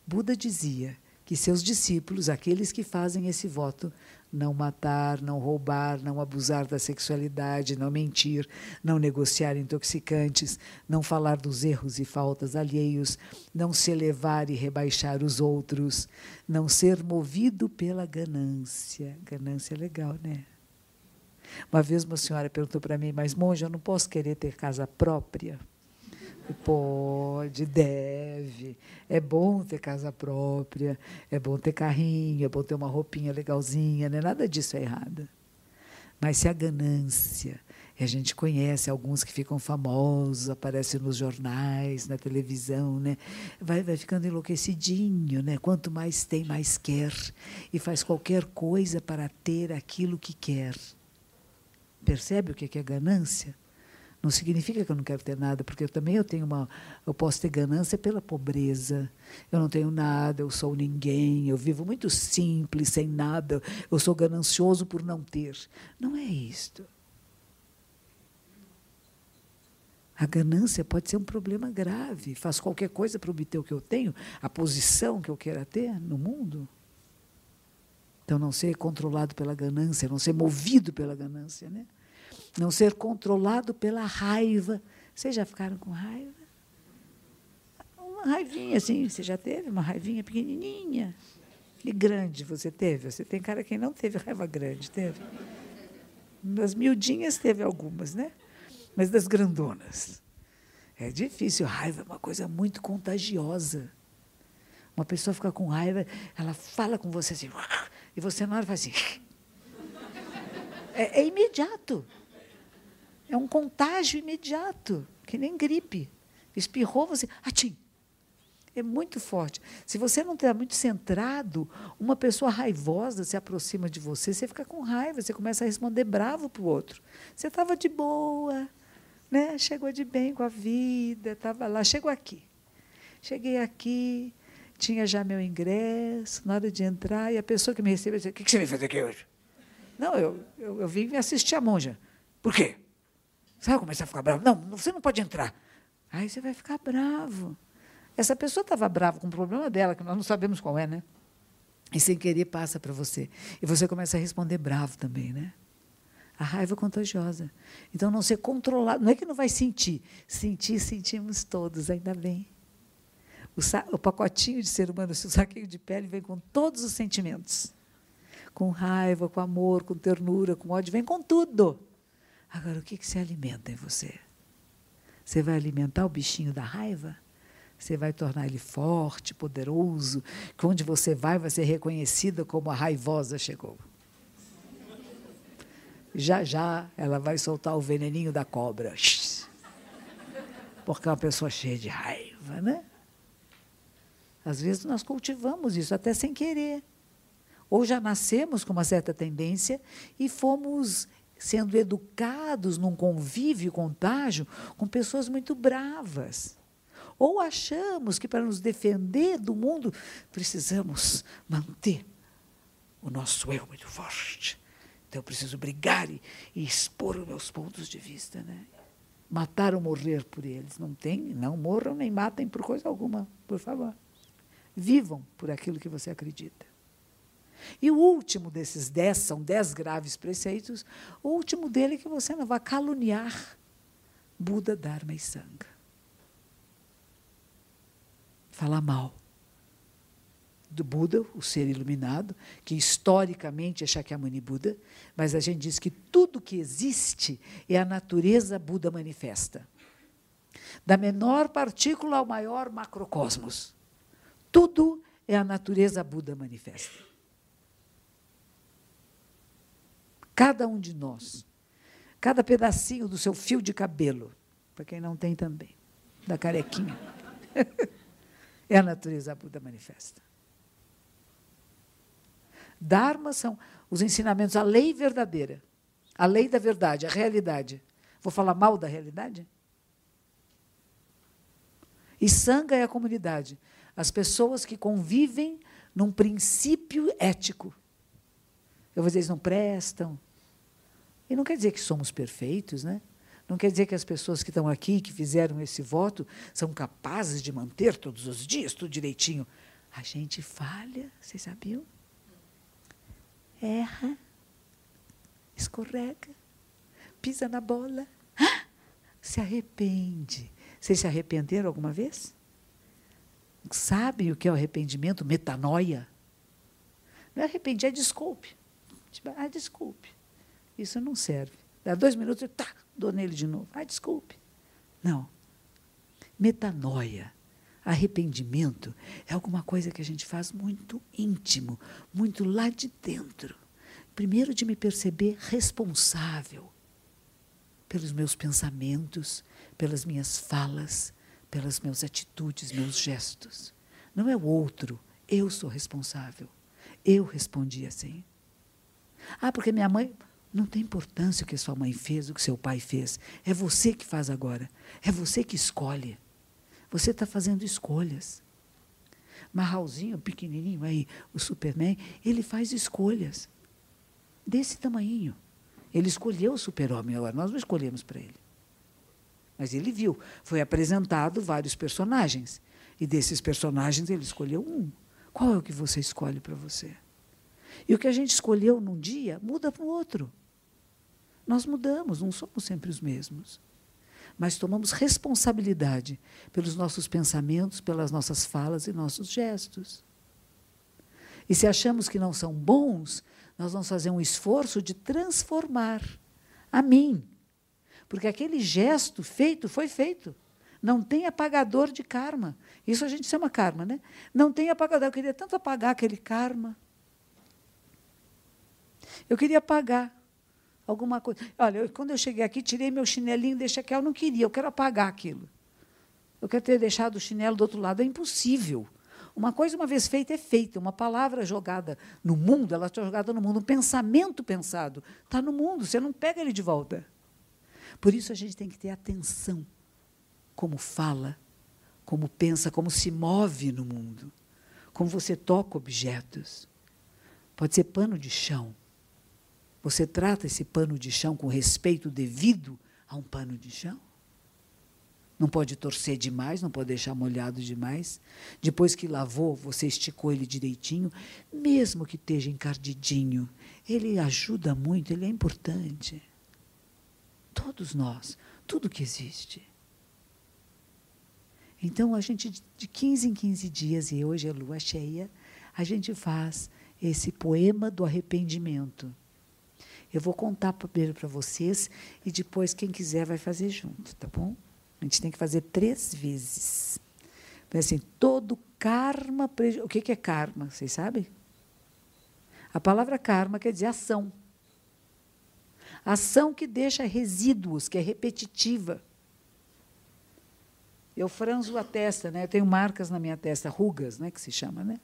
Buda dizia que seus discípulos, aqueles que fazem esse voto, não matar, não roubar, não abusar da sexualidade, não mentir, não negociar intoxicantes, não falar dos erros e faltas alheios, não se elevar e rebaixar os outros, não ser movido pela ganância. Ganância é legal, né? Uma vez uma senhora perguntou para mim, mas monja, eu não posso querer ter casa própria? Pode, deve. É bom ter casa própria, é bom ter carrinho, é bom ter uma roupinha legalzinha, né? nada disso é errado. Mas se a ganância, e a gente conhece alguns que ficam famosos, aparecem nos jornais, na televisão, né? vai, vai ficando enlouquecidinho. Né? Quanto mais tem, mais quer. E faz qualquer coisa para ter aquilo que quer. Percebe o que é ganância? Não significa que eu não quero ter nada, porque eu também eu tenho uma, eu posso ter ganância pela pobreza. Eu não tenho nada, eu sou ninguém, eu vivo muito simples, sem nada. Eu sou ganancioso por não ter. Não é isto. A ganância pode ser um problema grave. Faço qualquer coisa para obter o que eu tenho, a posição que eu queira ter no mundo. Então, não ser controlado pela ganância, não ser movido pela ganância, né? Não ser controlado pela raiva. Vocês já ficaram com raiva? Uma raivinha assim, você já teve uma raivinha pequenininha? E grande você teve? Você tem cara que não teve raiva grande, teve? Das miudinhas teve algumas, né? Mas das grandonas. É difícil. Raiva é uma coisa muito contagiosa. Uma pessoa fica com raiva, ela fala com você assim, e você na hora faz assim. É, é imediato. É um contágio imediato, que nem gripe. Espirrou, você. Atim! É muito forte. Se você não está muito centrado, uma pessoa raivosa se aproxima de você, você fica com raiva, você começa a responder bravo para o outro. Você estava de boa, né? chegou de bem com a vida, estava lá, chegou aqui. Cheguei aqui, tinha já meu ingresso, na hora de entrar, e a pessoa que me recebeu disse: O que você veio fazer aqui hoje? Não, eu, eu, eu vim assistir a monja. Por quê? Você vai começar a ficar bravo? Não, você não pode entrar. Aí você vai ficar bravo. Essa pessoa estava brava com o problema dela, que nós não sabemos qual é, né? E sem querer passa para você. E você começa a responder bravo também, né? A raiva é contagiosa. Então, não ser controlado. Não é que não vai sentir. Sentir, sentimos todos, ainda bem. O, o pacotinho de ser humano, o saquinho de pele, vem com todos os sentimentos. Com raiva, com amor, com ternura, com ódio, vem com tudo. Agora, o que, que se alimenta em você? Você vai alimentar o bichinho da raiva? Você vai tornar ele forte, poderoso, que onde você vai vai ser reconhecida como a raivosa chegou. Já já ela vai soltar o veneninho da cobra. Porque é uma pessoa cheia de raiva, né? Às vezes nós cultivamos isso até sem querer. Ou já nascemos com uma certa tendência e fomos sendo educados num convívio, contágio, com pessoas muito bravas. Ou achamos que para nos defender do mundo precisamos manter o nosso eu muito forte. Então eu preciso brigar e, e expor os meus pontos de vista, né? Matar ou morrer por eles. Não tem, não morram nem matem por coisa alguma, por favor. Vivam por aquilo que você acredita. E o último desses dez, são dez graves preceitos, o último dele é que você não vá caluniar Buda, Dharma e Sangha falar mal do Buda, o ser iluminado, que historicamente é Shakyamuni Buda, mas a gente diz que tudo que existe é a natureza Buda manifesta. Da menor partícula ao maior macrocosmos. Tudo é a natureza Buda manifesta. Cada um de nós, cada pedacinho do seu fio de cabelo, para quem não tem também, da carequinha. É a natureza Buda manifesta. Dharma são os ensinamentos, a lei verdadeira, a lei da verdade, a realidade. Vou falar mal da realidade? E Sangha é a comunidade, as pessoas que convivem num princípio ético. Eu vou dizer, eles não prestam. E não quer dizer que somos perfeitos, né? Não quer dizer que as pessoas que estão aqui, que fizeram esse voto, são capazes de manter todos os dias tudo direitinho. A gente falha, vocês sabiam? Erra, escorrega, pisa na bola, se arrepende. Vocês se arrependeram alguma vez? Sabem o que é o arrependimento? Metanoia. Não é arrepender, é desculpe. Ah, desculpe. Isso não serve. Dá dois minutos, tá, dou nele de novo. Ah, desculpe. Não. Metanoia, arrependimento, é alguma coisa que a gente faz muito íntimo, muito lá de dentro. Primeiro, de me perceber responsável pelos meus pensamentos, pelas minhas falas, pelas minhas atitudes, meus gestos. Não é o outro, eu sou responsável. Eu respondi assim. Ah, porque minha mãe. Não tem importância o que sua mãe fez, o que seu pai fez. É você que faz agora. É você que escolhe. Você está fazendo escolhas. Marralzinho, pequenininho aí, o Superman, ele faz escolhas. Desse tamanho. Ele escolheu o super-homem agora, nós não escolhemos para ele. Mas ele viu. Foi apresentado vários personagens. E desses personagens ele escolheu um. Qual é o que você escolhe para você? E o que a gente escolheu num dia muda para o outro. Nós mudamos, não somos sempre os mesmos. Mas tomamos responsabilidade pelos nossos pensamentos, pelas nossas falas e nossos gestos. E se achamos que não são bons, nós vamos fazer um esforço de transformar a mim. Porque aquele gesto feito foi feito. Não tem apagador de karma. Isso a gente chama karma, né? Não tem apagador. Eu queria tanto apagar aquele karma. Eu queria apagar alguma coisa. Olha, eu, quando eu cheguei aqui, tirei meu chinelinho deixei aqui. Eu não queria, eu quero apagar aquilo. Eu quero ter deixado o chinelo do outro lado. É impossível. Uma coisa, uma vez feita, é feita. Uma palavra jogada no mundo, ela está jogada no mundo. Um pensamento pensado está no mundo. Você não pega ele de volta. Por isso a gente tem que ter atenção como fala, como pensa, como se move no mundo, como você toca objetos. Pode ser pano de chão. Você trata esse pano de chão com respeito devido a um pano de chão? Não pode torcer demais, não pode deixar molhado demais. Depois que lavou, você esticou ele direitinho, mesmo que esteja encardidinho. Ele ajuda muito, ele é importante. Todos nós, tudo que existe. Então, a gente, de 15 em 15 dias, e hoje é lua cheia, a gente faz esse poema do arrependimento. Eu vou contar primeiro para vocês e depois, quem quiser, vai fazer junto, tá bom? A gente tem que fazer três vezes. Assim, todo karma. O que é karma? Vocês sabem? A palavra karma quer dizer ação. Ação que deixa resíduos, que é repetitiva. Eu franzo a testa, né? Eu tenho marcas na minha testa, rugas, né? Que se chama, né?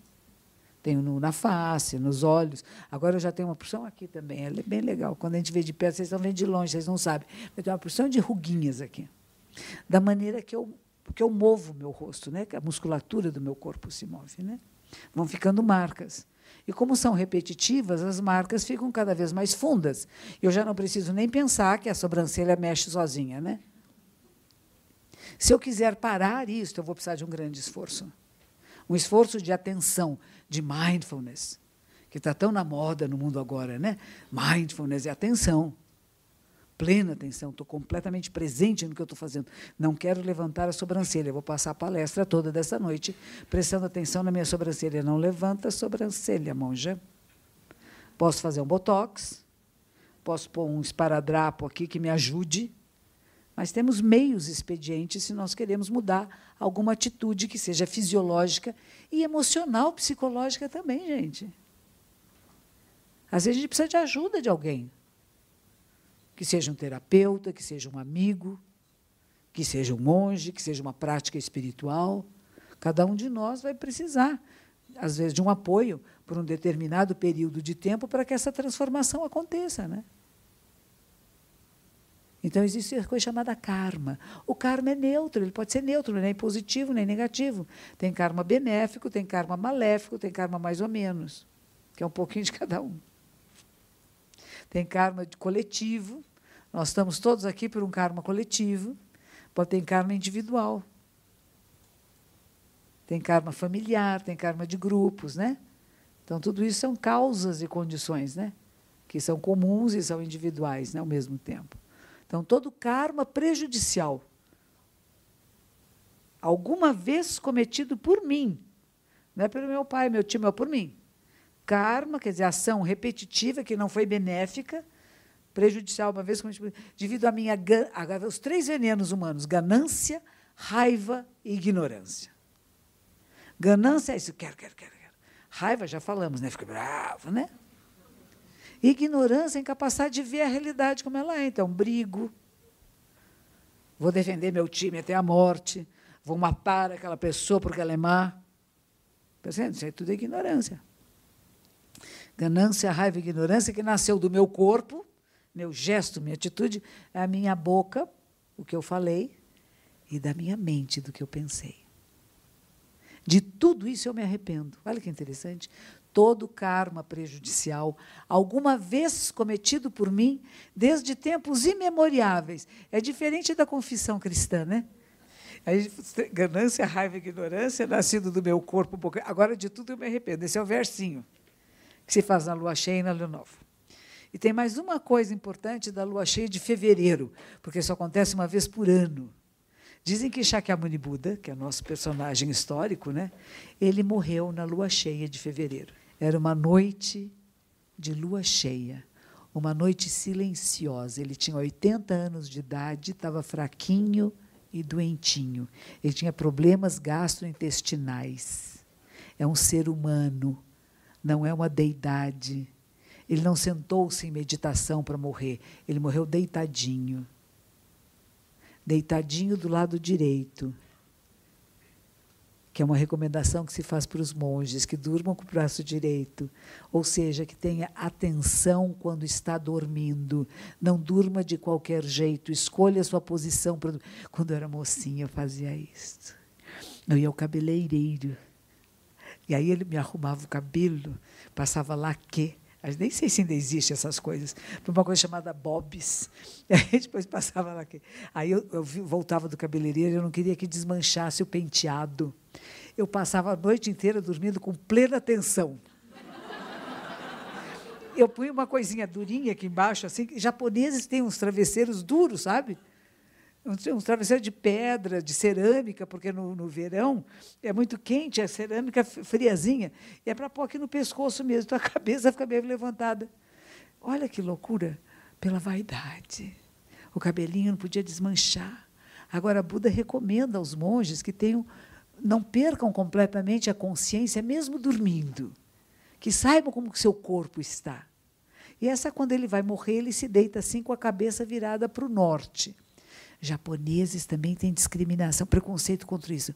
Tenho no, na face, nos olhos. Agora eu já tenho uma porção aqui também. Ela é bem legal. Quando a gente vê de perto, vocês estão vendo de longe, vocês não sabem. Eu tenho uma porção de ruguinhas aqui. Da maneira que eu, que eu movo o meu rosto, né? Que a musculatura do meu corpo se move, né? Vão ficando marcas. E como são repetitivas, as marcas ficam cada vez mais fundas. Eu já não preciso nem pensar que a sobrancelha mexe sozinha, né? Se eu quiser parar isso, eu vou precisar de um grande esforço. Um esforço de atenção, de mindfulness, que está tão na moda no mundo agora, né? Mindfulness é atenção. Plena atenção, estou completamente presente no que estou fazendo. Não quero levantar a sobrancelha, vou passar a palestra toda dessa noite prestando atenção na minha sobrancelha. Não levanta a sobrancelha, monja. Posso fazer um botox, posso pôr um esparadrapo aqui que me ajude, mas temos meios expedientes se nós queremos mudar alguma atitude que seja fisiológica e emocional, psicológica também, gente. Às vezes a gente precisa de ajuda de alguém. Que seja um terapeuta, que seja um amigo, que seja um monge, que seja uma prática espiritual. Cada um de nós vai precisar, às vezes, de um apoio por um determinado período de tempo para que essa transformação aconteça. Né? Então existe a coisa chamada karma. O karma é neutro, ele pode ser neutro, nem positivo nem negativo. Tem karma benéfico, tem karma maléfico, tem karma mais ou menos, que é um pouquinho de cada um. Tem karma coletivo, nós estamos todos aqui por um karma coletivo, pode ter karma individual. Tem karma familiar, tem karma de grupos, né? Então tudo isso são causas e condições, né? Que são comuns e são individuais, né, ao mesmo tempo. Então, todo karma prejudicial, alguma vez cometido por mim, não é pelo meu pai, meu tio, é por mim. Karma, quer dizer, ação repetitiva que não foi benéfica, prejudicial uma vez cometida, devido à minha agora os três venenos humanos: ganância, raiva e ignorância. Ganância é isso, quero, quero, quero, quero. Raiva já falamos, né? Fica bravo, né? Ignorância, incapacidade de ver a realidade como ela é. Então, brigo, vou defender meu time até a morte, vou matar aquela pessoa porque ela é má. Percebe? Isso é tudo ignorância. Ganância, raiva e ignorância que nasceu do meu corpo, meu gesto, minha atitude, é a minha boca, o que eu falei, e da minha mente, do que eu pensei. De tudo isso eu me arrependo. Olha que interessante todo karma prejudicial, alguma vez cometido por mim, desde tempos imemoriáveis. É diferente da confissão cristã, né? Aí, ganância, raiva e ignorância, nascido do meu corpo. Agora, de tudo eu me arrependo. Esse é o versinho que se faz na lua cheia e na lua nova. E tem mais uma coisa importante da lua cheia de fevereiro, porque isso acontece uma vez por ano. Dizem que Shakyamuni Buda, que é nosso personagem histórico, né, ele morreu na lua cheia de fevereiro. Era uma noite de lua cheia, uma noite silenciosa. Ele tinha 80 anos de idade, estava fraquinho e doentinho. Ele tinha problemas gastrointestinais. É um ser humano, não é uma deidade. Ele não sentou-se em meditação para morrer, ele morreu deitadinho. Deitadinho do lado direito que é uma recomendação que se faz para os monges, que durmam com o braço direito, ou seja, que tenha atenção quando está dormindo, não durma de qualquer jeito, escolha a sua posição. Para... Quando eu era mocinha, eu fazia isso. Eu ia ao cabeleireiro, e aí ele me arrumava o cabelo, passava laque, nem sei se ainda existe essas coisas, para uma coisa chamada bobs. E aí depois passava lá. Aí eu, eu voltava do cabeleireiro, eu não queria que desmanchasse o penteado. Eu passava a noite inteira dormindo com plena atenção. Eu punha uma coisinha durinha aqui embaixo, assim, japoneses têm uns travesseiros duros, sabe? um travesseiro de pedra, de cerâmica, porque no, no verão é muito quente, a cerâmica friazinha, e é para pôr aqui no pescoço mesmo, então a cabeça fica bem levantada. Olha que loucura, pela vaidade. O cabelinho não podia desmanchar. Agora, Buda recomenda aos monges que tenham, não percam completamente a consciência, mesmo dormindo, que saibam como o seu corpo está. E essa, quando ele vai morrer, ele se deita assim com a cabeça virada para o norte japoneses também têm discriminação, preconceito contra isso.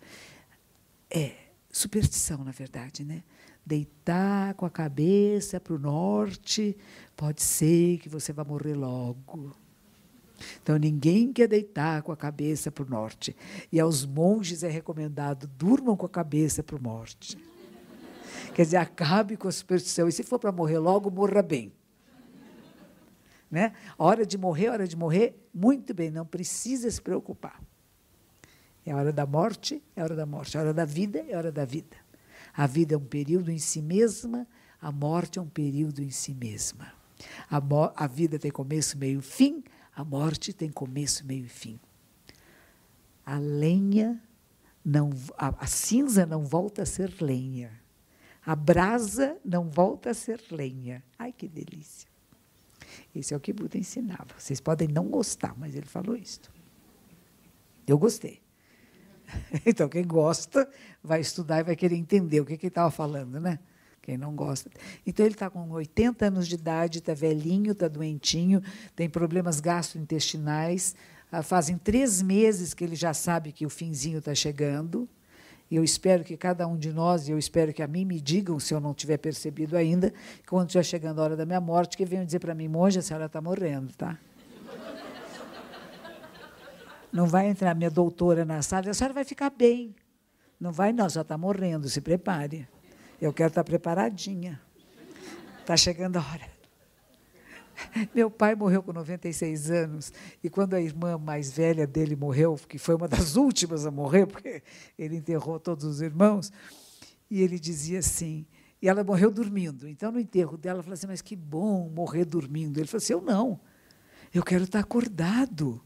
É superstição, na verdade, né? Deitar com a cabeça para o norte, pode ser que você vá morrer logo. Então, ninguém quer deitar com a cabeça para o norte. E aos monges é recomendado: durmam com a cabeça para o norte. Quer dizer, acabe com a superstição. E se for para morrer logo, morra bem. Né? A hora de morrer, hora de morrer, muito bem, não precisa se preocupar. É a hora da morte, é a hora da morte. A hora da vida, é a hora da vida. A vida é um período em si mesma, a morte é um período em si mesma. A, a vida tem começo, meio e fim, a morte tem começo, meio e fim. A lenha, não, a, a cinza não volta a ser lenha. A brasa não volta a ser lenha. Ai, que delícia. Esse é o que Buda ensinava. Vocês podem não gostar, mas ele falou isso. Eu gostei. Então, quem gosta vai estudar e vai querer entender o que, que ele estava falando, né? Quem não gosta. Então, ele está com 80 anos de idade, está velhinho, está doentinho, tem problemas gastrointestinais. Ah, fazem três meses que ele já sabe que o finzinho está chegando. E eu espero que cada um de nós, e eu espero que a mim me digam, se eu não tiver percebido ainda, quando estiver chegando a hora da minha morte, que venham dizer para mim, monja, a senhora está morrendo, tá? Não vai entrar minha doutora na sala, a senhora vai ficar bem. Não vai, não, já está morrendo, se prepare. Eu quero estar tá preparadinha. Está chegando a hora. Meu pai morreu com 96 anos, e quando a irmã mais velha dele morreu, que foi uma das últimas a morrer, porque ele enterrou todos os irmãos, e ele dizia assim, e ela morreu dormindo. Então, no enterro dela, ela falou assim: Mas que bom morrer dormindo. Ele falou assim: Eu não, eu quero estar acordado.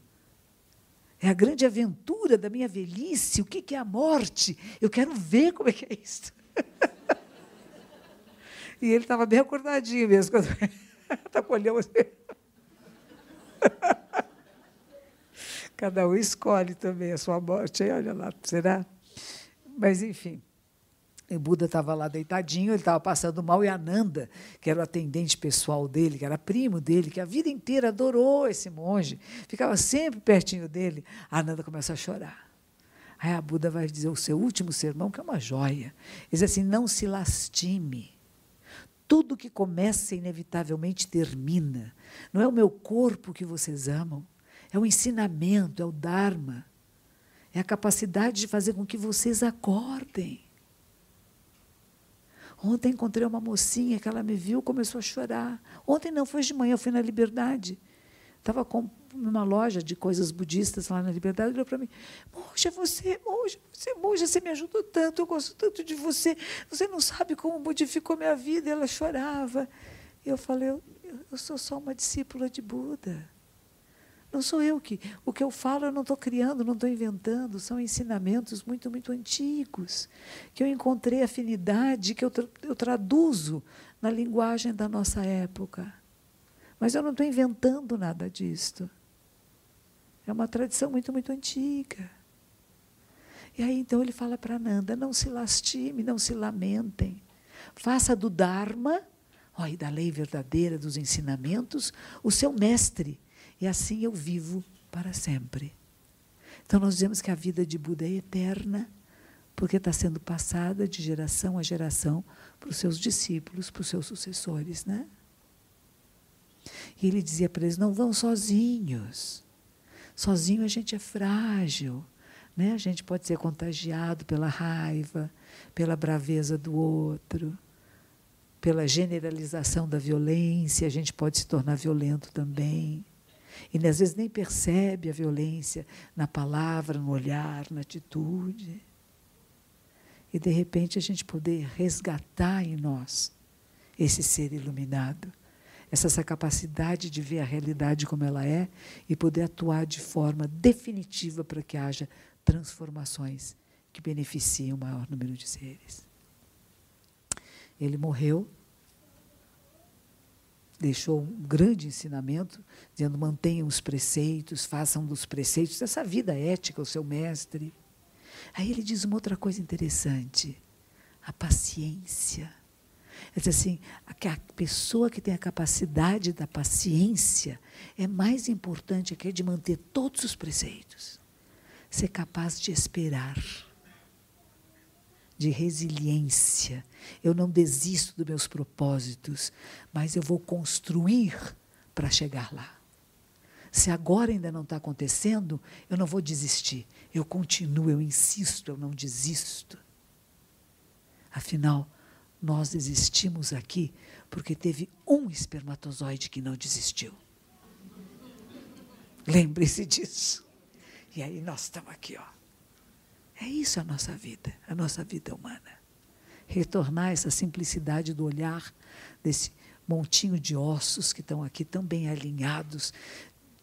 É a grande aventura da minha velhice. O que é a morte? Eu quero ver como é que é isso. e ele estava bem acordadinho mesmo. Quando... Com olhão assim. Cada um escolhe também a sua morte. Aí, olha lá, será? Mas, enfim. O Buda estava lá deitadinho, ele estava passando mal, e a Nanda, que era o atendente pessoal dele, que era primo dele, que a vida inteira adorou esse monge, ficava sempre pertinho dele, a Nanda começa a chorar. Aí a Buda vai dizer o seu último sermão, que é uma joia. Ele diz assim: não se lastime tudo que começa inevitavelmente termina. Não é o meu corpo que vocês amam, é o ensinamento, é o Dharma. É a capacidade de fazer com que vocês acordem. Ontem encontrei uma mocinha que ela me viu, começou a chorar. Ontem não, foi de manhã, eu fui na Liberdade. Estava numa loja de coisas budistas lá na Liberdade, olhou para mim, Moja, você, Moja, você, Moja, você me ajudou tanto, eu gosto tanto de você, você não sabe como modificou minha vida. Ela chorava. E eu falei, eu, eu sou só uma discípula de Buda. Não sou eu que. O que eu falo eu não estou criando, não estou inventando, são ensinamentos muito, muito antigos, que eu encontrei afinidade, que eu, eu traduzo na linguagem da nossa época. Mas eu não estou inventando nada disto. É uma tradição muito, muito antiga. E aí então ele fala para Nanda: não se lastime, não se lamentem. Faça do Dharma, ó, e da lei verdadeira, dos ensinamentos, o seu mestre. E assim eu vivo para sempre. Então nós dizemos que a vida de Buda é eterna, porque está sendo passada de geração a geração para os seus discípulos, para os seus sucessores, né? E ele dizia para eles: não vão sozinhos. Sozinho a gente é frágil. Né? A gente pode ser contagiado pela raiva, pela braveza do outro, pela generalização da violência, a gente pode se tornar violento também. E às vezes nem percebe a violência na palavra, no olhar, na atitude. E de repente a gente poder resgatar em nós esse ser iluminado essa, essa capacidade de ver a realidade como ela é e poder atuar de forma definitiva para que haja transformações que beneficiem o maior número de seres. Ele morreu, deixou um grande ensinamento, dizendo: mantenham os preceitos, façam dos preceitos, essa vida ética, o seu mestre. Aí ele diz uma outra coisa interessante: a paciência. É dizer assim, a pessoa que tem a capacidade da paciência é mais importante que de manter todos os preceitos. Ser capaz de esperar, de resiliência. Eu não desisto dos meus propósitos, mas eu vou construir para chegar lá. Se agora ainda não está acontecendo, eu não vou desistir. Eu continuo, eu insisto, eu não desisto. Afinal, nós existimos aqui porque teve um espermatozoide que não desistiu. Lembre-se disso. E aí nós estamos aqui, ó. É isso a nossa vida, a nossa vida humana. Retornar essa simplicidade do olhar desse montinho de ossos que estão aqui tão bem alinhados.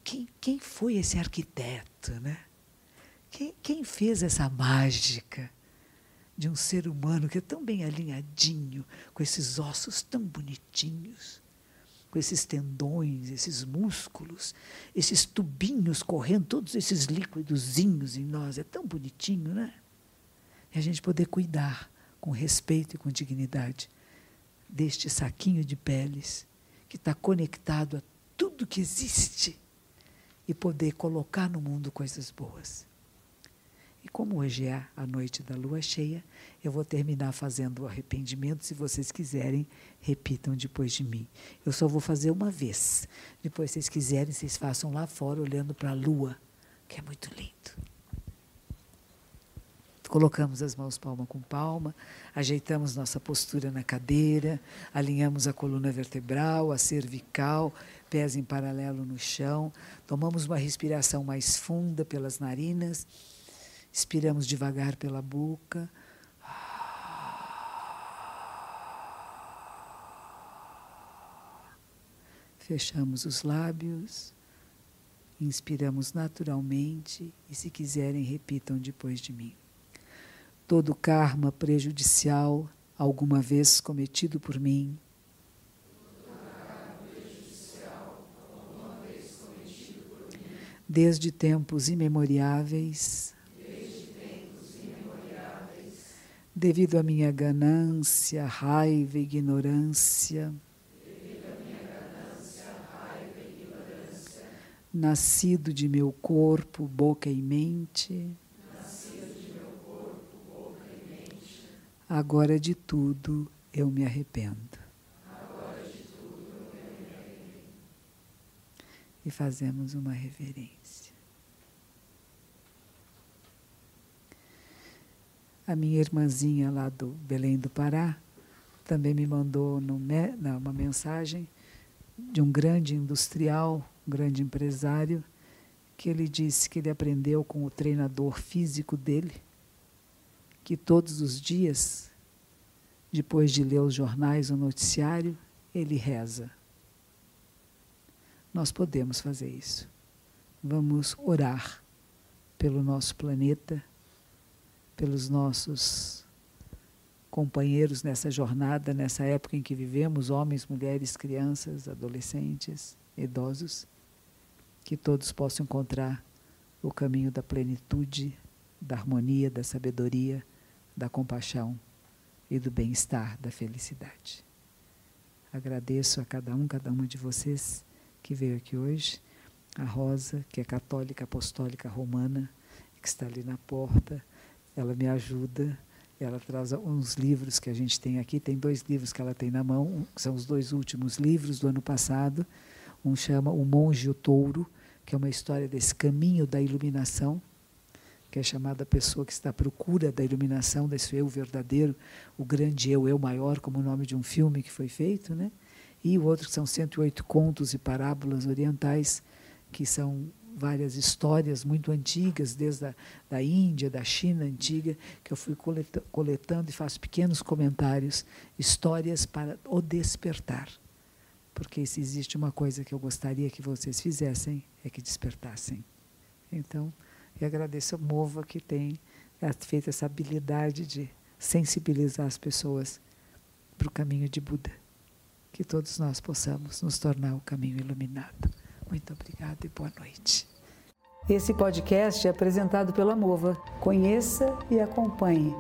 Quem, quem foi esse arquiteto, né? Quem, quem fez essa mágica? De um ser humano que é tão bem alinhadinho, com esses ossos tão bonitinhos, com esses tendões, esses músculos, esses tubinhos correndo, todos esses líquidozinhos em nós, é tão bonitinho, né? E a gente poder cuidar com respeito e com dignidade deste saquinho de peles que está conectado a tudo que existe e poder colocar no mundo coisas boas. E como hoje é a noite da lua cheia, eu vou terminar fazendo o arrependimento. Se vocês quiserem, repitam depois de mim. Eu só vou fazer uma vez. Depois, se vocês quiserem, vocês façam lá fora, olhando para a lua, que é muito lindo. Colocamos as mãos palma com palma, ajeitamos nossa postura na cadeira, alinhamos a coluna vertebral, a cervical, pés em paralelo no chão, tomamos uma respiração mais funda pelas narinas Expiramos devagar pela boca. Fechamos os lábios. Inspiramos naturalmente e, se quiserem, repitam depois de mim. Todo karma prejudicial alguma vez cometido por mim. Desde tempos imemoriáveis devido à minha ganância, raiva e ignorância. Nascido de meu corpo, boca e mente. Agora de tudo eu me arrependo. E fazemos uma reverência. A minha irmãzinha lá do Belém do Pará também me mandou no, uma mensagem de um grande industrial, um grande empresário, que ele disse que ele aprendeu com o treinador físico dele que todos os dias, depois de ler os jornais ou noticiário, ele reza. Nós podemos fazer isso. Vamos orar pelo nosso planeta, pelos nossos companheiros nessa jornada, nessa época em que vivemos, homens, mulheres, crianças, adolescentes, idosos, que todos possam encontrar o caminho da plenitude, da harmonia, da sabedoria, da compaixão e do bem-estar, da felicidade. Agradeço a cada um, cada uma de vocês que veio aqui hoje. A Rosa, que é católica apostólica romana, que está ali na porta, ela me ajuda. Ela traz uns livros que a gente tem aqui. Tem dois livros que ela tem na mão, são os dois últimos livros do ano passado. Um chama O Monge e o Touro, que é uma história desse caminho da iluminação, que é chamada a pessoa que está à procura da iluminação, desse eu verdadeiro, o grande eu, eu maior, como o nome de um filme que foi feito, né? E o outro que são 108 contos e parábolas orientais, que são várias histórias muito antigas, desde a da Índia, da China antiga, que eu fui coletando e faço pequenos comentários, histórias para o despertar porque se existe uma coisa que eu gostaria que vocês fizessem, é que despertassem. Então, eu agradeço a Mova que tem feito essa habilidade de sensibilizar as pessoas para o caminho de Buda. Que todos nós possamos nos tornar o caminho iluminado. Muito obrigada e boa noite. Esse podcast é apresentado pela Mova. Conheça e acompanhe.